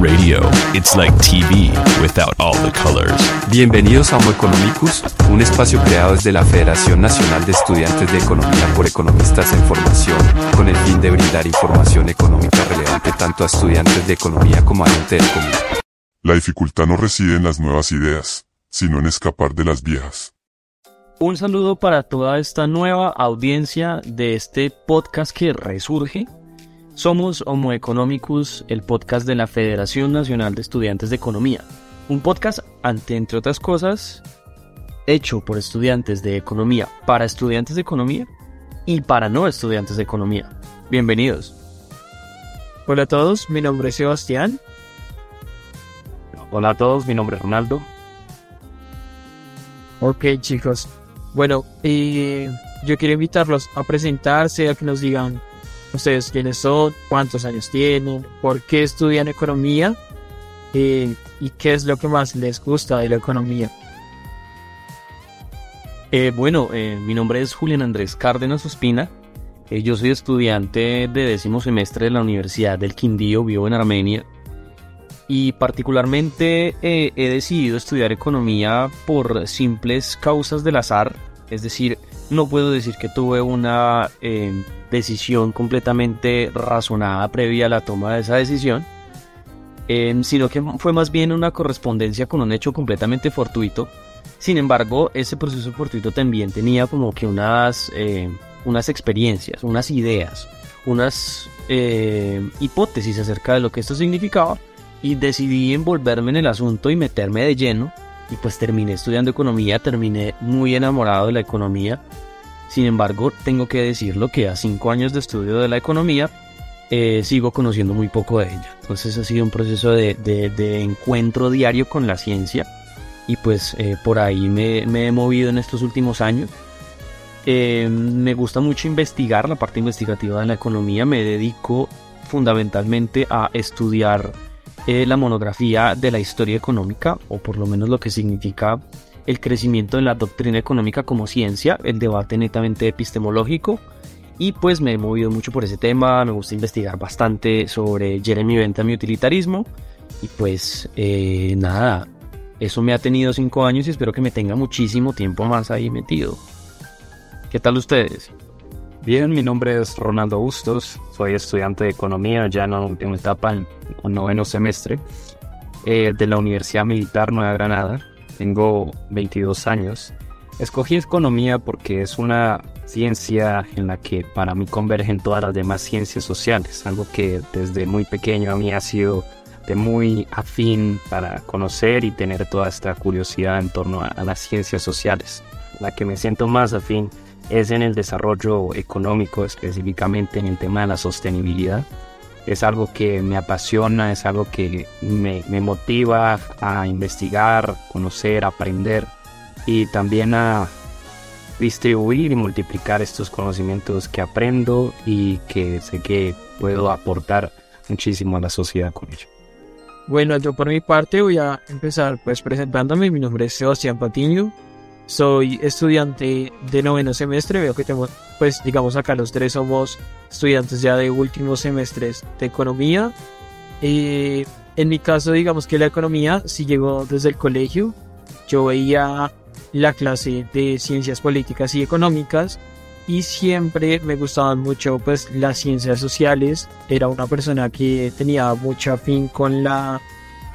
Radio. It's like TV without all the colors. Bienvenidos a Homo Economicus, un espacio creado desde la Federación Nacional de Estudiantes de Economía por Economistas en Formación, con el fin de brindar información económica relevante tanto a estudiantes de economía como a gente del común. La dificultad no reside en las nuevas ideas, sino en escapar de las viejas. Un saludo para toda esta nueva audiencia de este podcast que resurge. Somos Homo Economicus, el podcast de la Federación Nacional de Estudiantes de Economía. Un podcast, ante entre otras cosas, hecho por estudiantes de economía, para estudiantes de economía y para no estudiantes de economía. Bienvenidos. Hola a todos, mi nombre es Sebastián. Hola a todos, mi nombre es Ronaldo. Ok chicos, bueno, eh, yo quiero invitarlos a presentarse, a que nos digan ustedes quiénes son, cuántos años tienen, por qué estudian economía eh, y qué es lo que más les gusta de la economía. Eh, bueno, eh, mi nombre es Julián Andrés Cárdenas Ospina. Eh, yo soy estudiante de décimo semestre de la Universidad del Quindío, vivo en Armenia. Y particularmente he decidido estudiar economía por simples causas del azar. Es decir, no puedo decir que tuve una decisión completamente razonada previa a la toma de esa decisión, eh, sino que fue más bien una correspondencia con un hecho completamente fortuito. Sin embargo, ese proceso fortuito también tenía como que unas, eh, unas experiencias, unas ideas, unas eh, hipótesis acerca de lo que esto significaba y decidí envolverme en el asunto y meterme de lleno y pues terminé estudiando economía, terminé muy enamorado de la economía. Sin embargo, tengo que decirlo que a cinco años de estudio de la economía eh, sigo conociendo muy poco de ella. Entonces ha sido un proceso de, de- de encuentro diario con la ciencia y pues eh, por ahí me, me he movido en estos últimos años. Eh, me gusta mucho investigar la parte investigativa de la economía, me dedico fundamentalmente a estudiar eh, la monografía de la historia económica, o por lo menos lo que significa el crecimiento de la doctrina económica como ciencia, el debate netamente epistemológico, y pues me he movido mucho por ese tema, me gusta investigar bastante sobre Jeremy Bentham y utilitarismo, y pues eh, nada, eso me ha tenido cinco años y espero que me tenga muchísimo tiempo más ahí metido. ¿Qué tal ustedes? Bien, mi nombre es Ronaldo Bustos, soy estudiante de economía ya en la última etapa, en el noveno semestre, eh, de la Universidad Militar Nueva Granada. Tengo 22 años. Escogí economía porque es una ciencia en la que para mí convergen todas las demás ciencias sociales, algo que desde muy pequeño a mí ha sido de muy afín para conocer y tener toda esta curiosidad en torno a, a las ciencias sociales. La que me siento más afín es en el desarrollo económico, específicamente en el tema de la sostenibilidad. Es algo que me apasiona, es algo que me, me motiva a investigar, conocer, aprender y también a distribuir y multiplicar estos conocimientos que aprendo y que sé que puedo aportar muchísimo a la sociedad con ello. Bueno, yo por mi parte voy a empezar pues presentándome. Mi nombre es Sebastián Patiño. Soy estudiante de noveno semestre. Veo que tengo, pues digamos acá los tres somos estudiantes ya de últimos semestres de economía. Eh, en mi caso, digamos que la economía sí llegó desde el colegio. Yo veía la clase de ciencias políticas y económicas y siempre me gustaban mucho pues las ciencias sociales. Era una persona que tenía mucho afín con la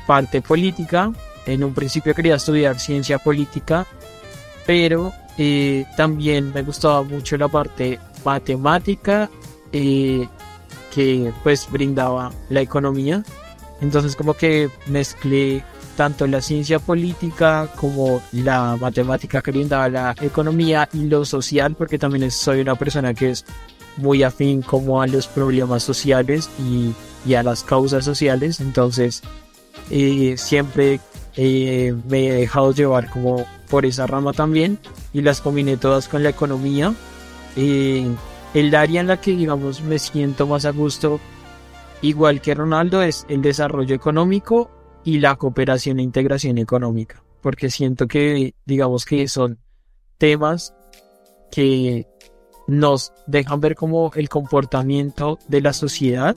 parte política. En un principio quería estudiar ciencia política, pero eh, también me gustaba mucho la parte matemática eh, que pues brindaba la economía. Entonces como que mezclé tanto la ciencia política como la matemática que brindaba la economía y lo social, porque también soy una persona que es muy afín como a los problemas sociales y, a las causas sociales. Entonces eh, siempre me he dejado llevar como por esa rama también y las combiné todas con la economía. Eh, el área en la que digamos me siento más a gusto, igual que Ronaldo, es el desarrollo económico y la cooperación e integración económica, porque siento que digamos que son temas que nos dejan ver cómo el comportamiento de la sociedad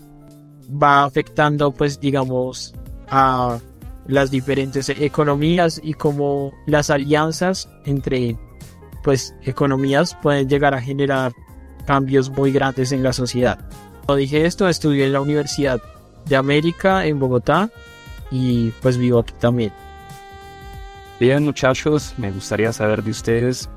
va afectando pues digamos a las diferentes economías y cómo las alianzas entre pues economías pueden llegar a generar cambios muy grandes en la sociedad. Como dije esto, estudié en la Universidad de América en Bogotá y pues vivo aquí también. Bien muchachos, me gustaría saber de ustedes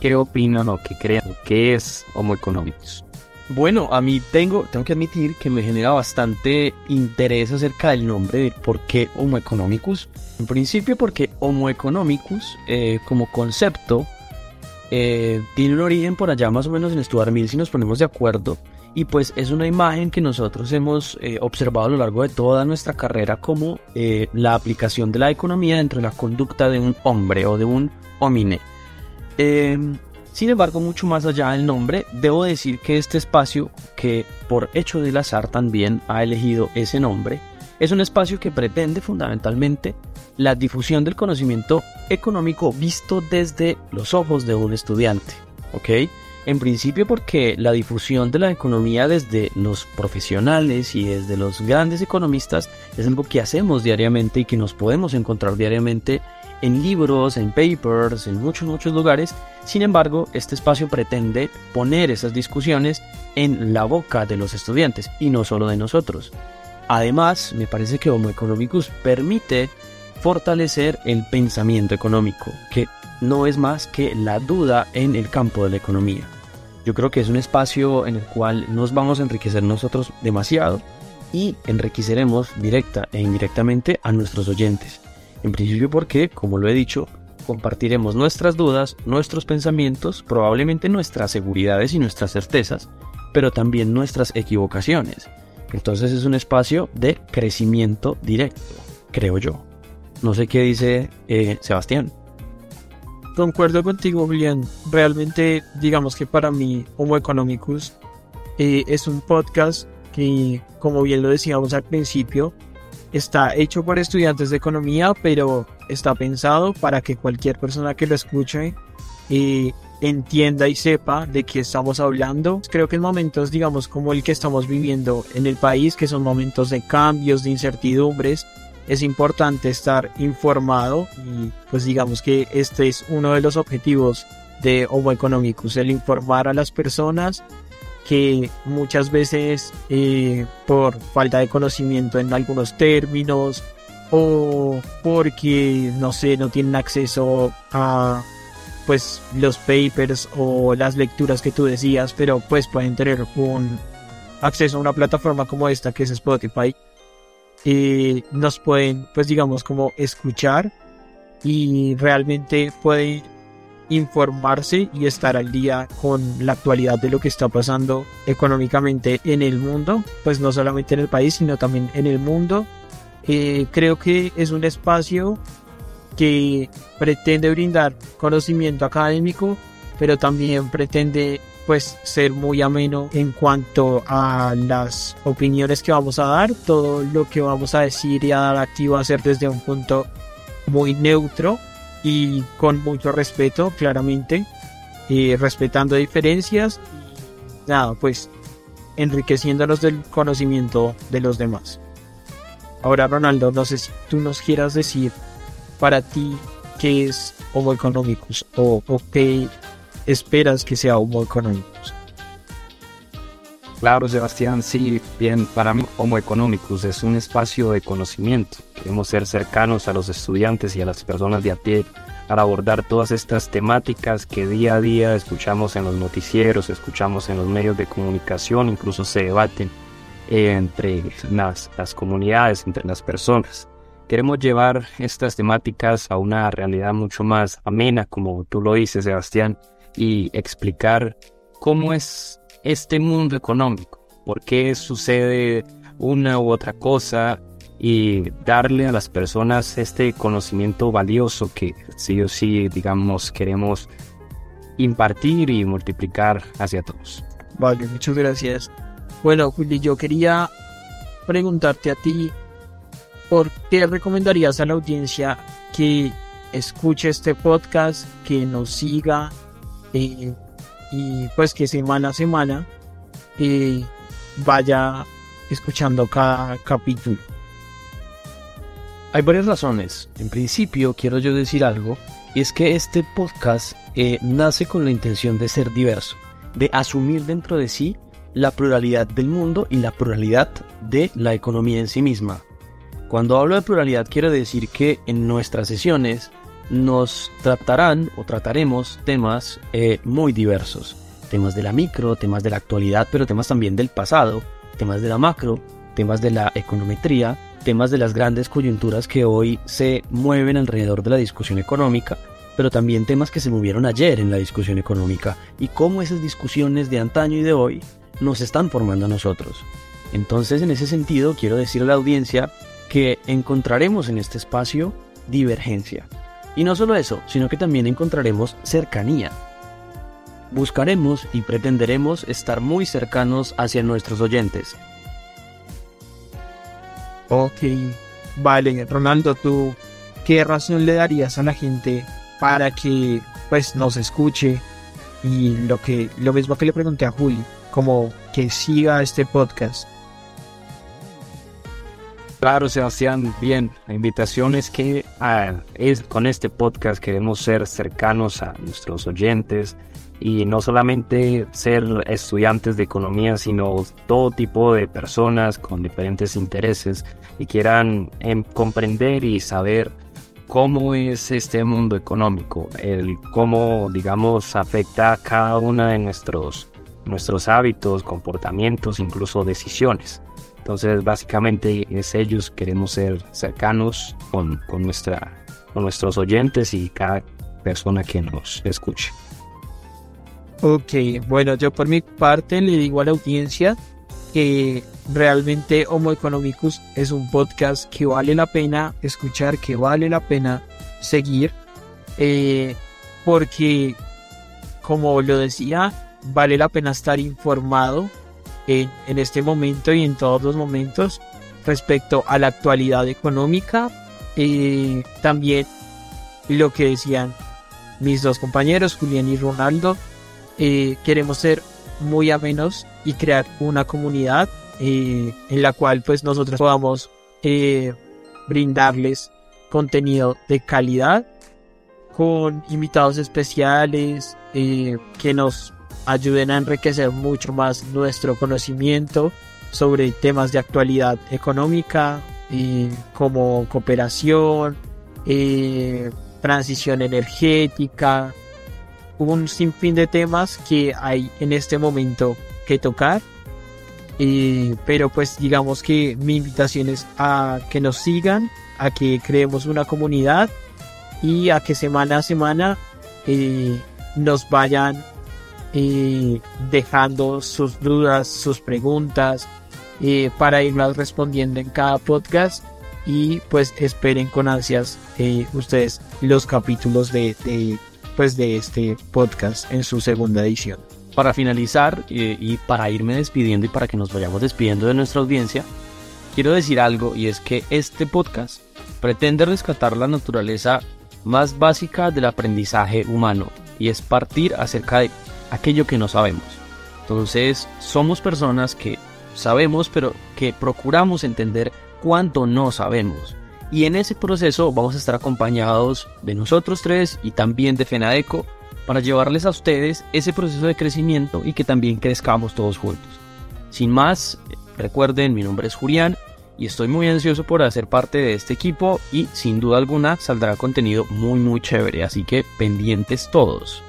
qué opinan o qué creen, qué es Homo economicus. Bueno, a mí tengo, tengo que admitir que me genera bastante interés acerca del nombre de por qué Homo economicus. En principio porque Homo economicus eh, como concepto eh, tiene un origen por allá más o menos en Stuart Mill si nos ponemos de acuerdo y pues es una imagen que nosotros hemos eh, observado a lo largo de toda nuestra carrera como la aplicación de la economía dentro de la conducta de un hombre o de un homine. Sin embargo, mucho más allá del nombre, debo decir que este espacio, que por hecho del azar también ha elegido ese nombre, es un espacio que pretende fundamentalmente la difusión del conocimiento económico visto desde los ojos de un estudiante. ¿Ok? En principio porque la difusión de la economía desde los profesionales y desde los grandes economistas es algo que hacemos diariamente y que nos podemos encontrar diariamente en libros, en papers, en muchos, muchos lugares. Sin embargo, este espacio pretende poner esas discusiones en la boca de los estudiantes y no solo de nosotros. Además, me parece que Homo Economicus permite fortalecer el pensamiento económico, que no es más que la duda en el campo de la economía. Yo creo que es un espacio en el cual nos vamos a enriquecer nosotros demasiado y enriqueceremos directa e indirectamente a nuestros oyentes. En principio porque, como lo he dicho, compartiremos nuestras dudas, nuestros pensamientos, probablemente nuestras seguridades y nuestras certezas, pero también nuestras equivocaciones. Entonces es un espacio de crecimiento directo, creo yo. No sé qué dice eh, Sebastián. Concuerdo contigo, Julián. Realmente, digamos que para mí, Homo Economicus eh, es un podcast que, como bien lo decíamos al principio, está hecho por estudiantes de economía, pero está pensado para que cualquier persona que lo escuche eh, entienda y sepa de qué estamos hablando. Creo que en momentos, digamos, como el que estamos viviendo en el país, que son momentos de cambios, de incertidumbres, es importante estar informado y pues digamos que este es uno de los objetivos de Homo Economicus, el informar a las personas que muchas veces eh, por falta de conocimiento en algunos términos o porque no sé no tienen acceso a pues los papers o las lecturas que tú decías pero pues pueden tener un acceso a una plataforma como esta que es Spotify y nos pueden pues digamos como escuchar y realmente pueden informarse y estar al día con la actualidad de lo que está pasando económicamente en el mundo, pues no solamente en el país, sino también en el mundo. Eh, creo que es un espacio que pretende brindar conocimiento académico, pero también pretende pues ser muy ameno en cuanto a las opiniones que vamos a dar, todo lo que vamos a decir y a dar va a ser desde un punto muy neutro y con mucho respeto, claramente, respetando diferencias, y nada, pues enriqueciéndonos del conocimiento de los demás. Ahora, Ronaldo, no sé si tú nos quieras decir para ti qué es Homo economicus o, o qué esperas que sea Homo economicus. Claro, Sebastián, sí, bien, para mí Homo Economicus es un espacio de conocimiento. Queremos ser cercanos a los estudiantes y a las personas de a pie para abordar todas estas temáticas que día a día escuchamos en los noticieros, escuchamos en los medios de comunicación, incluso se debaten entre las, las comunidades, entre las personas. Queremos llevar estas temáticas a una realidad mucho más amena, como tú lo dices, Sebastián, y explicar cómo es este mundo económico, por qué sucede una u otra cosa y darle a las personas este conocimiento valioso que sí o sí, digamos, queremos impartir y multiplicar hacia todos. Vale, muchas gracias. Bueno, Juli, yo quería preguntarte a ti, ¿por qué recomendarías a la audiencia que escuche este podcast, que nos siga y pues que semana a semana eh, vaya escuchando cada capítulo. Hay varias razones. En principio, quiero yo decir algo, y es que este podcast eh, nace con la intención de ser diverso, de asumir dentro de sí la pluralidad del mundo y la pluralidad de la economía en sí misma. Cuando hablo de pluralidad quiero decir que en nuestras sesiones nos tratarán o trataremos temas eh, muy diversos. Temas de la micro, temas de la actualidad, pero temas también del pasado, temas de la macro, temas de la econometría, temas de las grandes coyunturas que hoy se mueven alrededor de la discusión económica, pero también temas que se movieron ayer en la discusión económica y cómo esas discusiones de antaño y de hoy nos están formando a nosotros. Entonces, en ese sentido, quiero decirle a la audiencia que encontraremos en este espacio divergencia. Y no solo eso, sino que también encontraremos cercanía. Buscaremos y pretenderemos estar muy cercanos hacia nuestros oyentes. Ok, vale, Ronaldo, ¿tú qué razón le darías a la gente para que pues nos escuche? Y lo que lo mismo que le pregunté a Juli, como que siga este podcast. Claro, Sebastián, bien. La invitación es que ah, con este podcast queremos ser cercanos a nuestros oyentes y no solamente ser estudiantes de economía, sino todo tipo de personas con diferentes intereses y quieran em, comprender y saber cómo es este mundo económico, el cómo, digamos, afecta cada una de nuestros, nuestros hábitos, comportamientos, incluso decisiones. Entonces, básicamente es ellos, queremos ser cercanos con, con, nuestra, con nuestros oyentes y cada persona que nos escuche. Ok, bueno, yo por mi parte le digo a la audiencia que realmente Homo Economicus es un podcast que vale la pena escuchar, que vale la pena seguir, eh, porque como lo decía, vale la pena estar informado en, este momento y en todos los momentos respecto a la actualidad económica. y también lo que decían mis dos compañeros, Julián y Ronaldo, eh, queremos ser muy amenos y crear una comunidad eh, en la cual pues nosotros podamos eh, brindarles contenido de calidad con invitados especiales que nos ayuden a enriquecer mucho más nuestro conocimiento sobre temas de actualidad económica como cooperación, transición energética, un sinfín de temas que hay en este momento que tocar. pero pues digamos que mi invitación es a que nos sigan, a que creemos una comunidad y a que semana a semana eh, nos vayan eh, dejando sus dudas, sus preguntas eh, para irlas respondiendo en cada podcast y pues esperen con ansias ustedes los capítulos de, de pues de este podcast en su segunda edición. Para finalizar eh, y para irme despidiendo y para que nos vayamos despidiendo de nuestra audiencia, quiero decir algo y es que este podcast pretende rescatar la naturaleza más básica del aprendizaje humano y es partir acerca de aquello que no sabemos. Entonces, somos personas que sabemos pero que procuramos entender cuánto no sabemos y en ese proceso vamos a estar acompañados de nosotros tres y también de FENADECO para llevarles a ustedes ese proceso de crecimiento y que también crezcamos todos juntos. Sin más, recuerden, mi nombre es Julián y estoy muy ansioso por hacer parte de este equipo y sin duda alguna saldrá contenido muy muy chévere, así que pendientes todos.